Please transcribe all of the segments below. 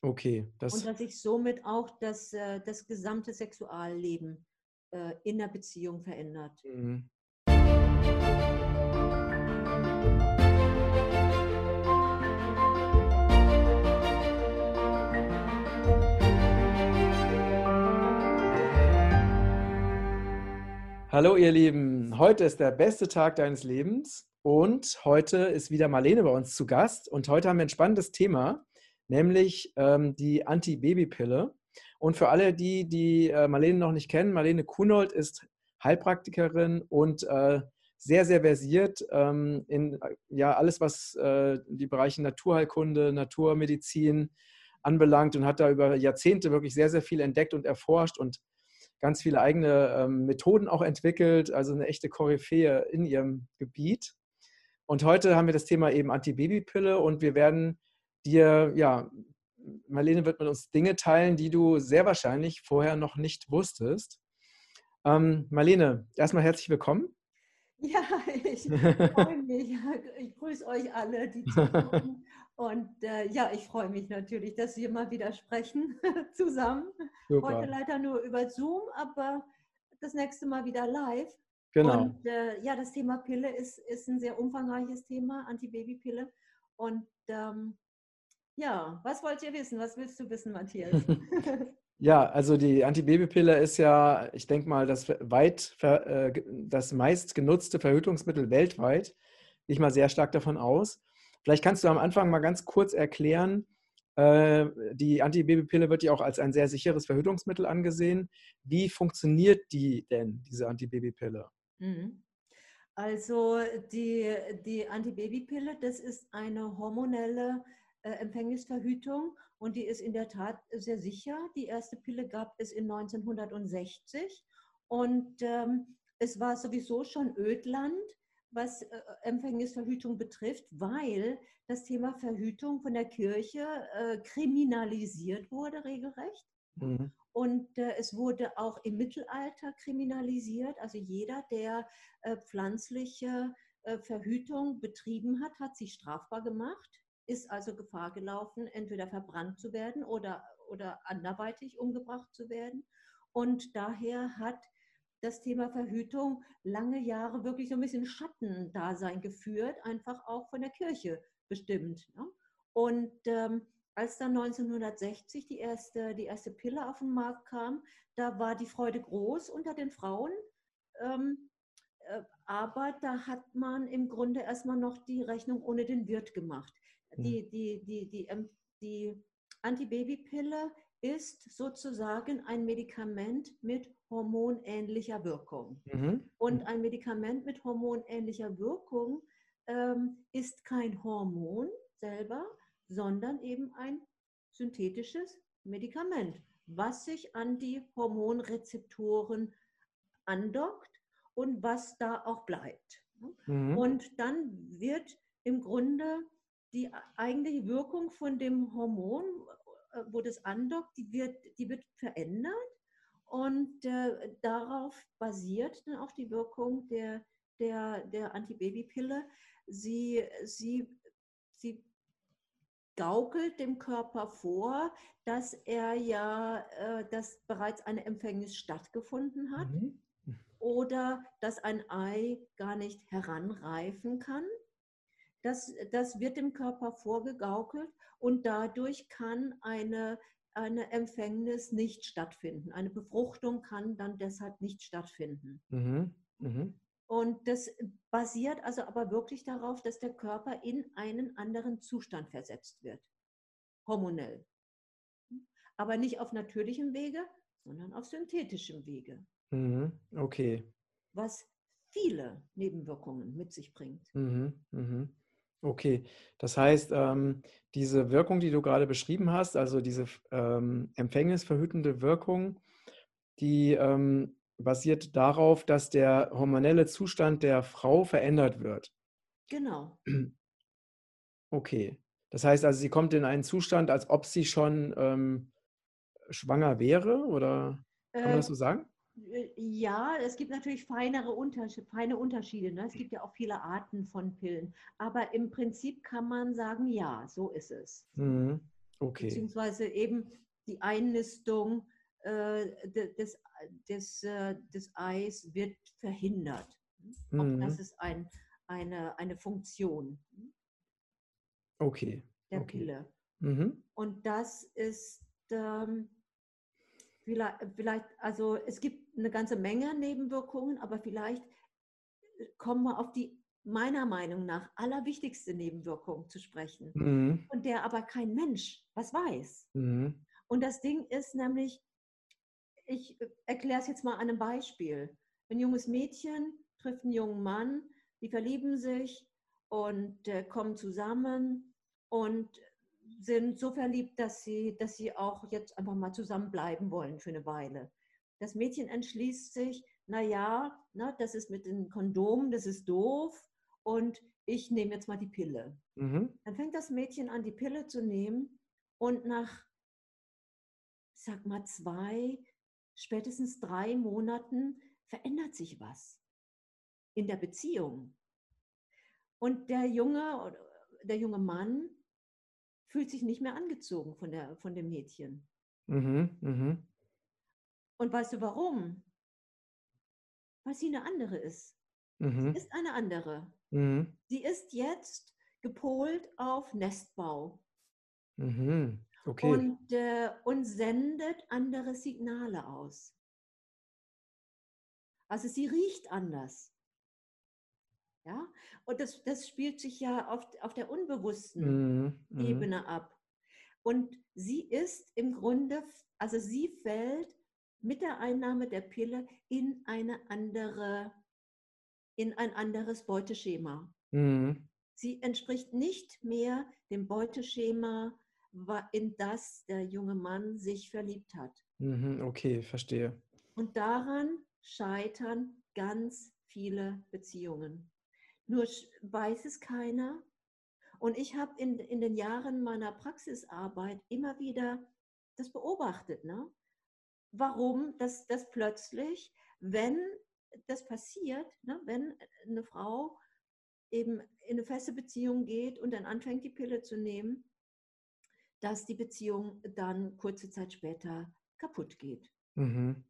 Okay. Das und dass sich somit auch das, äh, das gesamte Sexualleben äh, in der Beziehung verändert. Mhm. Hallo ihr Lieben, heute ist der beste Tag deines Lebens und heute ist wieder Marlene bei uns zu Gast und heute haben wir ein spannendes Thema, nämlich ähm, die Anti-Baby-Pille. Und für alle die, die äh, Marlene noch nicht kennen, Marlene Kunold ist Heilpraktikerin und äh, sehr, sehr versiert ähm, in ja, alles, was äh, die Bereiche Naturheilkunde, Naturmedizin anbelangt und hat da über Jahrzehnte wirklich sehr, sehr viel entdeckt und erforscht und ganz viele eigene ähm, Methoden auch entwickelt, also eine echte Koryphäe in ihrem Gebiet. Und heute haben wir das Thema eben Antibabypille und wir werden dir, ja, Marlene wird mit uns Dinge teilen, die du sehr wahrscheinlich vorher noch nicht wusstest. Ähm, Marlene, erstmal herzlich willkommen. Ja, ich freue mich. Ich grüße euch alle, die zuhören. Und äh, ja, ich freue mich natürlich, dass wir mal wieder sprechen zusammen. Super. Heute leider nur über Zoom, aber das nächste Mal wieder live. Genau. Und äh, ja, das Thema Pille ist, ist ein sehr umfangreiches Thema, Antibabypille. Und ähm, ja, was wollt ihr wissen? Was willst du wissen, Matthias? ja, also die Antibabypille ist ja, ich denke mal, das weit äh, das meist genutzte Verhütungsmittel weltweit. Ich mal sehr stark davon aus. Vielleicht kannst du am Anfang mal ganz kurz erklären, äh, die Antibabypille wird ja auch als ein sehr sicheres Verhütungsmittel angesehen. Wie funktioniert die denn, diese Antibabypille? Mhm. Also die, die Antibabypille, das ist eine hormonelle äh, Empfängnisverhütung und die ist in der Tat sehr sicher. Die erste Pille gab es in 1960 und ähm, es war sowieso schon Ödland was äh, Empfängnisverhütung betrifft, weil das Thema Verhütung von der Kirche äh, kriminalisiert wurde, regelrecht. Mhm. Und äh, es wurde auch im Mittelalter kriminalisiert. Also jeder, der äh, pflanzliche äh, Verhütung betrieben hat, hat sich strafbar gemacht, ist also Gefahr gelaufen, entweder verbrannt zu werden oder, oder anderweitig umgebracht zu werden. Und daher hat das Thema Verhütung lange Jahre wirklich so ein bisschen Schattendasein geführt, einfach auch von der Kirche bestimmt. Ne? Und ähm, als dann 1960 die erste, die erste Pille auf den Markt kam, da war die Freude groß unter den Frauen. Ähm, äh, aber da hat man im Grunde erstmal noch die Rechnung ohne den Wirt gemacht. Die, hm. die, die, die, ähm, die Antibabypille ist sozusagen ein Medikament mit hormonähnlicher Wirkung. Mhm. Und ein Medikament mit hormonähnlicher Wirkung ähm, ist kein Hormon selber, sondern eben ein synthetisches Medikament, was sich an die Hormonrezeptoren andockt und was da auch bleibt. Mhm. Und dann wird im Grunde die eigentliche Wirkung von dem Hormon äh, wo das andockt, die wird, die wird verändert und äh, darauf basiert dann auch die Wirkung der, der, der Antibabypille. Sie, sie, sie gaukelt dem Körper vor, dass er ja, äh, dass bereits eine Empfängnis stattgefunden hat mhm. Oder dass ein Ei gar nicht heranreifen kann. Das, das wird dem Körper vorgegaukelt und dadurch kann eine, eine Empfängnis nicht stattfinden. Eine Befruchtung kann dann deshalb nicht stattfinden. Mhm. Mhm. Und das basiert also aber wirklich darauf, dass der Körper in einen anderen Zustand versetzt wird, hormonell. Aber nicht auf natürlichem Wege, sondern auf synthetischem Wege. Mhm. Okay. Was viele Nebenwirkungen mit sich bringt. Mhm. Mhm. Okay, das heißt, ähm, diese Wirkung, die du gerade beschrieben hast, also diese ähm, empfängnisverhütende Wirkung, die ähm, basiert darauf, dass der hormonelle Zustand der Frau verändert wird. Genau. Okay, das heißt also, sie kommt in einen Zustand, als ob sie schon ähm, schwanger wäre, oder kann man das äh, so sagen? Ja, es gibt natürlich feinere Unterschiede, feine Unterschiede. Ne? Es gibt ja auch viele Arten von Pillen. Aber im Prinzip kann man sagen, ja, so ist es. Mhm. Okay. Beziehungsweise eben die Einnistung äh, de- des, des, äh, des Eis wird verhindert. Auch das Mhm. ist ein, eine, eine Funktion Okay. der Okay. Pille. Mhm. Und das ist ähm, vielleicht, vielleicht, also es gibt eine ganze Menge Nebenwirkungen, aber vielleicht äh, kommen wir auf die meiner Meinung nach allerwichtigste Nebenwirkung zu sprechen, Mhm. von der aber kein Mensch was weiß. Mhm. Und das Ding ist nämlich, ich erkläre es jetzt mal an einem Beispiel. Ein junges Mädchen trifft einen jungen Mann, die verlieben sich und äh, kommen zusammen und sind so verliebt, dass sie, dass sie auch jetzt einfach mal zusammenbleiben wollen für eine Weile. Das Mädchen entschließt sich, naja, na, das ist mit den Kondomen, das ist doof und ich nehme jetzt mal die Pille. Mhm. Dann fängt das Mädchen an, die Pille zu nehmen und nach, sag mal, zwei, spätestens drei Monaten verändert sich was in der Beziehung. Und der junge, der junge Mann fühlt sich nicht mehr angezogen von, der, von dem Mädchen. Mhm. Mhm. Und weißt du warum? Weil sie eine andere ist. Mhm. Ist eine andere. Mhm. Sie ist jetzt gepolt auf Nestbau. Mhm. Okay. und, äh, und sendet andere Signale aus. Also sie riecht anders. Ja, und das, das spielt sich ja auf, auf der unbewussten Mhm. Mhm. Ebene ab. Und sie ist im Grunde, also sie fällt mit der Einnahme der Pille in eine andere, in ein anderes Beuteschema. Mhm. Sie entspricht nicht mehr dem Beuteschema, in das der junge Mann sich verliebt hat. Mhm. Okay, verstehe. Und daran scheitern ganz viele Beziehungen. Nur weiß es keiner. Und ich habe in, in den Jahren meiner Praxisarbeit immer wieder das beobachtet. Ne? Warum das, das plötzlich, wenn das passiert, ne, wenn eine Frau eben in eine feste Beziehung geht und dann anfängt, die Pille zu nehmen, dass die Beziehung dann kurze Zeit später kaputt geht. Mhm.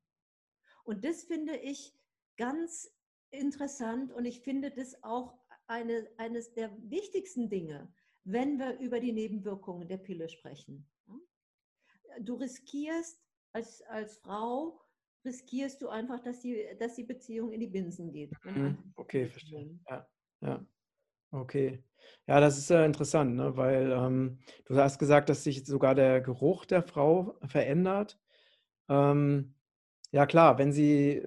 Und das finde ich ganz interessant und ich finde das auch eine, eines der wichtigsten Dinge, wenn wir über die Nebenwirkungen der Pille sprechen. Du riskierst als, als Frau, riskierst du einfach, dass die, dass die Beziehung in die Binsen geht. Mhm. Okay, verstehe. Ja, ja. Okay. Ja, das ist ja interessant, ne? weil ähm, du hast gesagt, dass sich sogar der Geruch der Frau verändert. Ähm, ja, klar, wenn sie,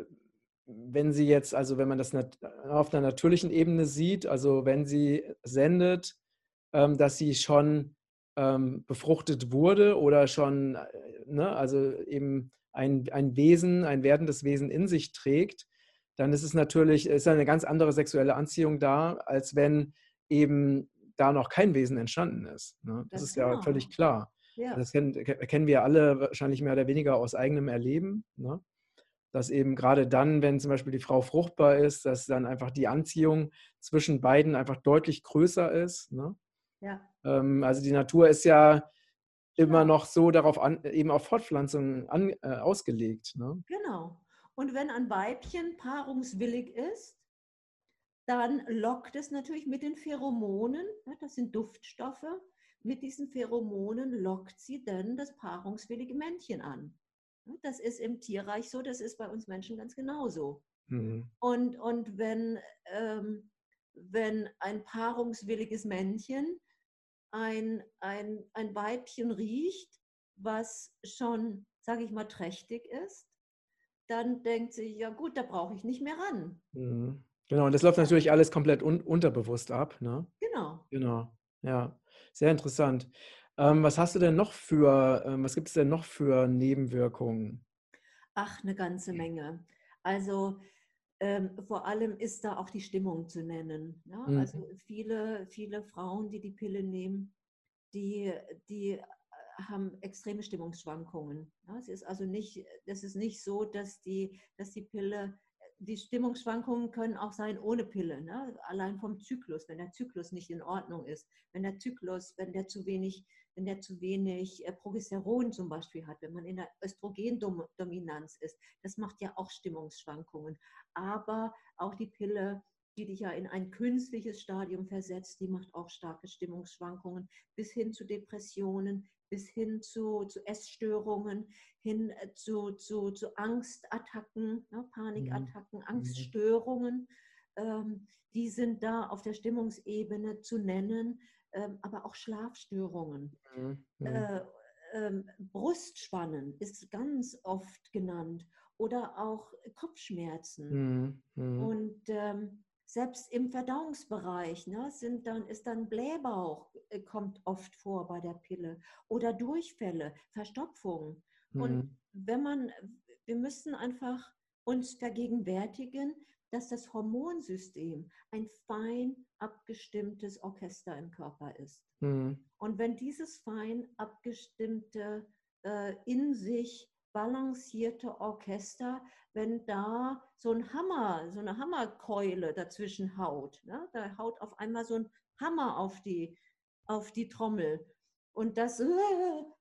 wenn sie jetzt, also wenn man das auf einer natürlichen Ebene sieht, also wenn sie sendet, ähm, dass sie schon ähm, befruchtet wurde oder schon, äh, ne, also eben ein, ein Wesen, ein werdendes Wesen in sich trägt, dann ist es natürlich, ist eine ganz andere sexuelle Anziehung da, als wenn eben da noch kein Wesen entstanden ist. Ne? Das Ganz ist ja genau. völlig klar. Ja, Das kennen, ke- kennen wir alle wahrscheinlich mehr oder weniger aus eigenem Erleben. Ne? Dass eben gerade dann, wenn zum Beispiel die Frau fruchtbar ist, dass dann einfach die Anziehung zwischen beiden einfach deutlich größer ist. Ne? ja, Ähm, also die Natur ist ja immer Klar. noch so darauf an, eben auf Fortpflanzung an, äh, ausgelegt. Ne? genau. Und wenn ein Weibchen paarungswillig ist, dann lockt es natürlich mit den Pheromonen, ja, das sind Duftstoffe, mit diesen Pheromonen lockt sie dann das paarungswillige Männchen an. Ja, Das ist im Tierreich so, das ist bei uns Menschen ganz genauso. Mhm. Und, und wenn, ähm, wenn ein paarungswilliges Männchen ein, ein, ein Weibchen riecht, was schon, sage ich mal, trächtig ist, dann denkt sie, ja gut, da brauche ich nicht mehr ran. Mhm. Genau, und das läuft natürlich alles komplett un unterbewusst ab. Ne? Genau. Genau, ja, sehr interessant. Ähm, was hast du denn noch für, ähm, was gibt es denn noch für Nebenwirkungen? Ach, eine ganze Menge. Also ähm, vor allem ist da auch die Stimmung zu nennen. Ja? Mhm. Also viele, viele Frauen, die die Pille nehmen, die, die äh, haben extreme Stimmungsschwankungen. Ja? Es ist also nicht, das ist nicht so, dass die, dass die Pille die Stimmungsschwankungen können auch sein ohne Pille, ne? allein vom Zyklus, wenn der Zyklus nicht in Ordnung ist, wenn der Zyklus, wenn der zu wenig, wenn der zu wenig äh, Progesteron zum Beispiel hat, wenn man in der Östrogendominanz ist, das macht ja auch Stimmungsschwankungen. Aber auch die Pille, die dich ja in ein künstliches Stadium versetzt, die macht auch starke Stimmungsschwankungen bis hin zu Depressionen, bis hin zu, zu Essstörungen, hin äh, zu, zu, zu Angstattacken, ne, Panikattacken, mhm. Angststörungen. Ähm, die sind da auf der Stimmungsebene zu nennen, ähm, aber auch Schlafstörungen. Mhm. Äh, äh, Brustspannen ist ganz oft genannt oder auch Kopfschmerzen. Mhm. Und ähm, selbst im Verdauungsbereich ne, sind dann, ist dann Blähbauch, äh, kommt oft vor bei der Pille oder Durchfälle, Verstopfung. Mhm. Und wenn man, wir müssen einfach uns vergegenwärtigen, dass das Hormonsystem ein fein abgestimmtes Orchester im Körper ist. Mhm. Und wenn dieses fein abgestimmte äh, in sich balancierte Orchester, wenn da so ein Hammer, so eine Hammerkeule dazwischen haut. Ne? Da haut auf einmal so ein Hammer auf die, auf die Trommel. Und das äh,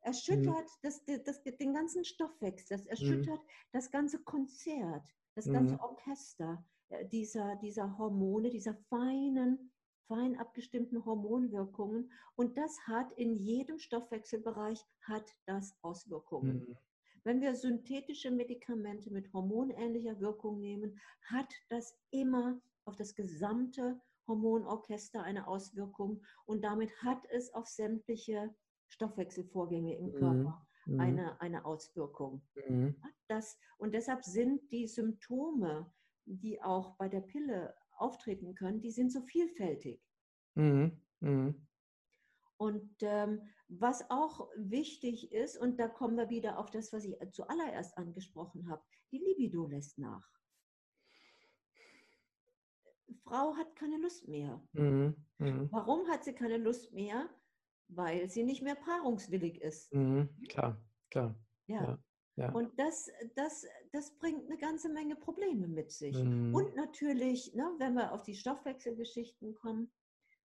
erschüttert mhm. das, das, den ganzen Stoffwechsel, das erschüttert mhm. das ganze Konzert, das ganze mhm. Orchester äh, dieser, dieser Hormone, dieser feinen, fein abgestimmten Hormonwirkungen. Und das hat in jedem Stoffwechselbereich hat das Auswirkungen. Mhm. Wenn wir synthetische Medikamente mit hormonähnlicher Wirkung nehmen, hat das immer auf das gesamte Hormonorchester eine Auswirkung und damit hat es auf sämtliche Stoffwechselvorgänge im mhm. Körper mhm. eine, eine Auswirkung. Mhm. Das, und deshalb sind die Symptome, die auch bei der Pille auftreten können, die sind so vielfältig. Mhm. Und ähm, was auch wichtig ist, und da kommen wir wieder auf das, was ich zuallererst angesprochen habe, die Libido lässt nach. Frau hat keine Lust mehr. Mhm. Mhm. Warum hat sie keine Lust mehr? Weil sie nicht mehr paarungswillig ist. Mhm. Klar, klar. Ja. ja. ja. Und das, das, das bringt eine ganze Menge Probleme mit sich. Mhm. Und natürlich, ne, wenn wir auf die Stoffwechselgeschichten kommen,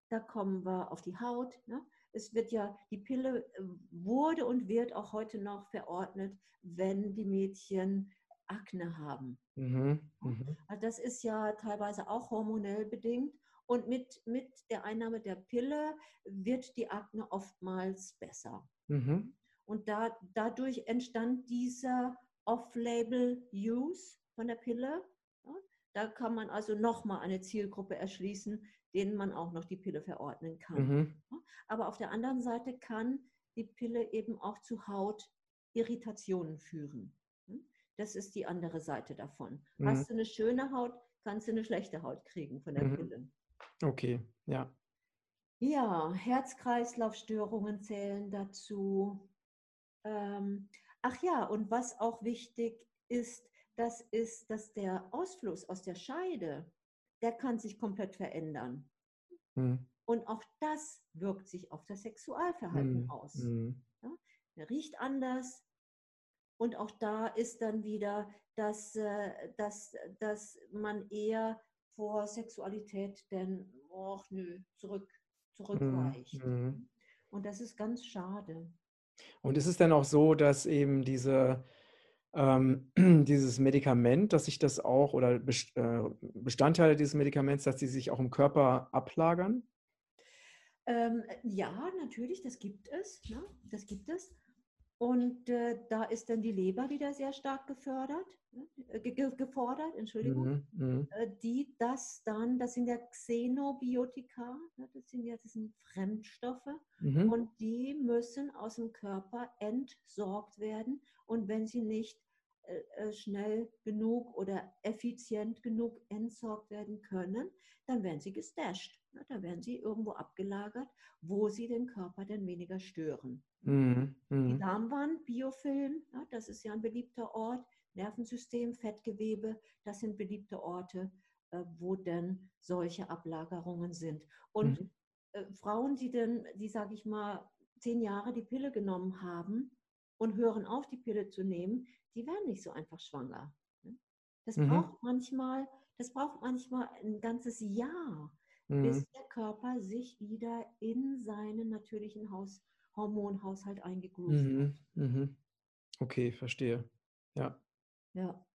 da kommen wir auf die Haut. Ne? Es wird ja, die Pille äh, wurde und wird auch heute noch verordnet, wenn die Mädchen Akne haben. Mhm, mhm. Also das ist ja teilweise auch hormonell bedingt. Und mit, mit der Einnahme der Pille wird die Akne oftmals besser. Mhm. Und da, dadurch entstand dieser Off-Label-Use von der Pille. Da kann man also nochmal eine Zielgruppe erschließen, denen man auch noch die Pille verordnen kann. Mhm. Aber auf der anderen Seite kann die Pille eben auch zu Hautirritationen führen. Das ist die andere Seite davon. Mhm. Hast du eine schöne Haut, kannst du eine schlechte Haut kriegen von der mhm. Pille. Okay, ja. Ja, Herz-Kreislauf-Störungen zählen dazu. Ähm, ach ja, und was auch wichtig ist, das ist, dass der Ausfluss aus der Scheide der kann sich komplett verändern. Mhm. Und auch das wirkt sich auf das Sexualverhalten mhm. aus. Mhm. Ja? Er riecht anders. Und auch da ist dann wieder, dass, äh, dass, dass man eher vor Sexualität denn, oh nö, zurück, zurückweicht. Mhm. Und das ist ganz schade. Und ist es dann auch so, dass eben diese ähm, dieses Medikament, dass sich das auch oder äh, Bestandteile dieses Medikaments, dass sie sich auch im Körper ablagern? Ähm, ja, natürlich, das gibt es. Ne? Das gibt es. Und äh, da ist dann die Leber wieder sehr stark gefördert, ne? ge gefordert, Entschuldigung, mhm, mhm, äh, die das dann, das sind ja Xenobiotika, ne? das sind ja das sind Fremdstoffe mhm. und die müssen aus dem Körper entsorgt werden. Und wenn sie nicht schnell genug oder effizient genug entsorgt werden können, dann werden sie gestasht. Ne? Dann werden sie irgendwo abgelagert, wo sie den Körper dann weniger stören. Mhm. Mhm. Die Darmwand, Biofilm, das ist ja ein beliebter Ort. Nervensystem, Fettgewebe, das sind beliebte Orte, äh, wo denn solche Ablagerungen sind. Und mhm. Frauen, die dann, die sage ich mal, zehn Jahre die Pille genommen haben und hören auf, die Pille zu nehmen, die werden nicht so einfach schwanger. Ne? Das mhm. braucht manchmal, das braucht manchmal ein ganzes Jahr, mhm. bis der Körper sich wieder in seinen natürlichen Haus, Hormonhaushalt eingegroovt mhm. hat. Mhm. Okay, verstehe. Ja. Ja.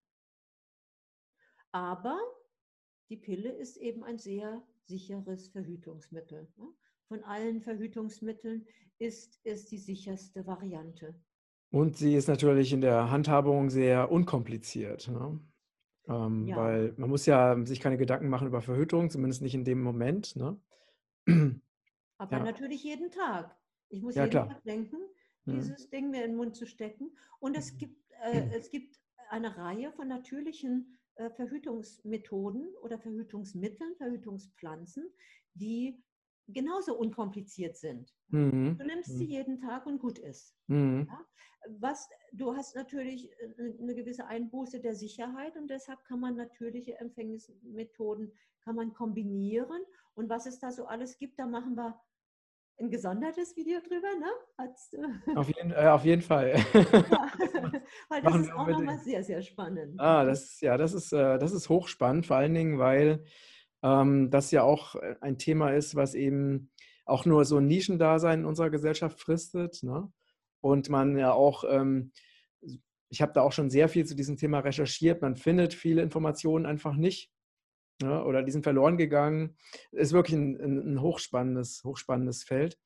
Aber die Pille ist eben ein sehr sicheres Verhütungsmittel. Ne? Von allen Verhütungsmitteln ist es die sicherste Variante. Und sie ist natürlich in der Handhabung sehr unkompliziert. Ne? Ähm, ja. Weil man muss ja sich keine Gedanken machen über Verhütung, zumindest nicht in dem Moment. Ne? Aber ja. natürlich jeden Tag. Ich muss ja, jeden klar. Tag denken, mhm. dieses mhm. Ding mir in den Mund zu stecken. Und es mhm. gibt, äh, mhm. es gibt eine Reihe von natürlichen äh, Verhütungsmethoden oder Verhütungsmitteln, Verhütungspflanzen, die genauso unkompliziert sind. Mhm. Du nimmst sie mhm. jeden Tag und gut ist. Mhm. Ja? Was, du hast natürlich äh, eine gewisse Einbuße der Sicherheit und deshalb kann man natürliche Empfängnismethoden kann man kombinieren. Und was es da so alles gibt, da machen wir ein gesondertes Video drüber, ne? Auf jeden, äh, auf jeden Fall. Ja, weil das ist auch nochmal sehr, sehr spannend. Ah, das ja, das ist, äh, das ist hochspannend, vor allen Dingen, weil ähm, das ja auch äh, ein Thema ist, was eben auch nur so ein Nischendasein in unserer Gesellschaft fristet. Ne? Und man ja auch, ähm, ich habe da auch schon sehr viel zu diesem Thema recherchiert, man findet viele Informationen einfach nicht ja, oder die sind verloren gegangen. Ist wirklich ein, ein hochspannendes, hochspannendes Feld.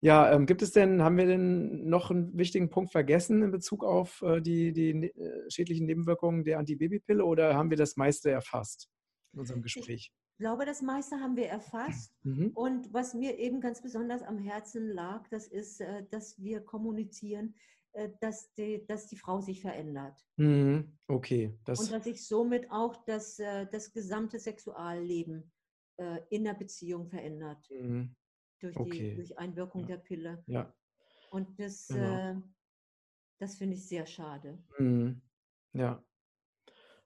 Ja, ähm, gibt es denn, haben wir denn noch einen wichtigen Punkt vergessen in Bezug auf äh, die, die äh, schädlichen Nebenwirkungen der Antibabypille oder haben wir das meiste erfasst in unserem Gespräch? Ich glaube, das meiste haben wir erfasst. Mhm. Und was mir eben ganz besonders am Herzen lag, das ist, äh, dass wir kommunizieren, äh, dass die, dass die Frau sich verändert. Mhm. Okay. Das und dass sich somit auch das, äh, das gesamte Sexualleben in der Beziehung verändert. Mhm. Durch, okay. die, durch Einwirkung ja. der Pille. Ja. Und das, genau. das finde ich sehr schade. Mhm. Ja.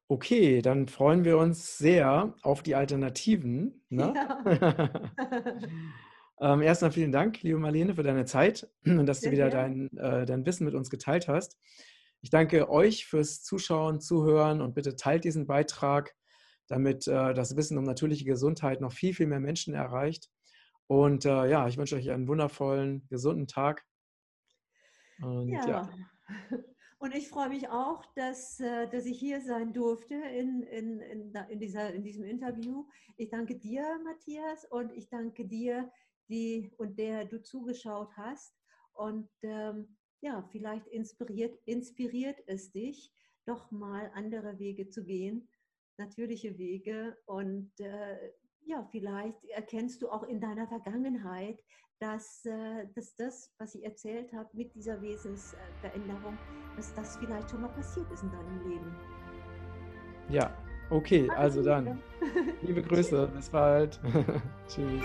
Okay, dann freuen wir uns sehr auf die Alternativen. Ne? Ja. Ähm, erstmal vielen Dank, liebe Marlene, für deine Zeit und dass Sehr du wieder dein, äh, dein Wissen mit uns geteilt hast. Ich danke euch fürs Zuschauen, Zuhören und bitte teilt diesen Beitrag, damit äh, das Wissen um natürliche Gesundheit noch viel, viel mehr Menschen erreicht. Und äh, ja, ich wünsche euch einen wundervollen, gesunden Tag. Und, ja. ja. Und ich freue mich auch, dass, äh, dass ich hier sein durfte in, in, in, dieser, in diesem Interview. Ich danke dir, Matthias, und ich danke dir, die und der du zugeschaut hast. Und ähm, ja, vielleicht inspiriert, inspiriert es dich, doch mal andere Wege zu gehen, natürliche Wege. Und äh, ja, vielleicht erkennst du auch in deiner Vergangenheit, dass, äh, dass das, was ich erzählt habe mit dieser Wesensveränderung, dass das vielleicht schon mal passiert ist in deinem Leben. Ja, okay, also dann. Liebe Grüße, bis bald. Tschüss.